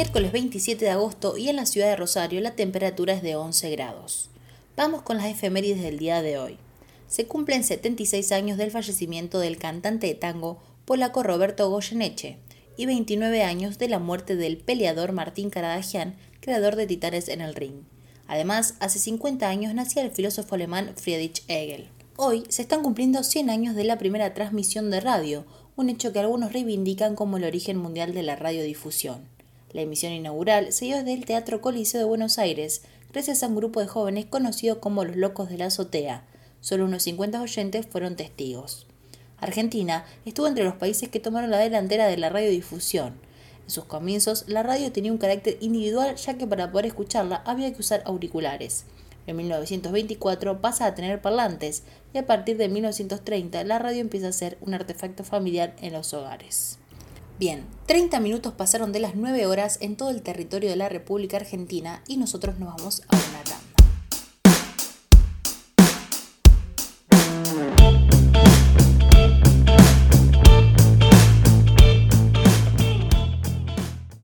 miércoles 27 de agosto y en la ciudad de Rosario la temperatura es de 11 grados. Vamos con las efemérides del día de hoy. Se cumplen 76 años del fallecimiento del cantante de tango polaco Roberto Goyeneche y 29 años de la muerte del peleador Martín Karadagian, creador de Titanes en el Ring. Además, hace 50 años nacía el filósofo alemán Friedrich Hegel. Hoy se están cumpliendo 100 años de la primera transmisión de radio, un hecho que algunos reivindican como el origen mundial de la radiodifusión. La emisión inaugural se dio desde el Teatro Coliseo de Buenos Aires, gracias a un grupo de jóvenes conocido como los Locos de la Azotea. Solo unos 50 oyentes fueron testigos. Argentina estuvo entre los países que tomaron la delantera de la radiodifusión. En sus comienzos, la radio tenía un carácter individual ya que para poder escucharla había que usar auriculares. En 1924 pasa a tener parlantes y a partir de 1930 la radio empieza a ser un artefacto familiar en los hogares. Bien, 30 minutos pasaron de las 9 horas en todo el territorio de la República Argentina y nosotros nos vamos a una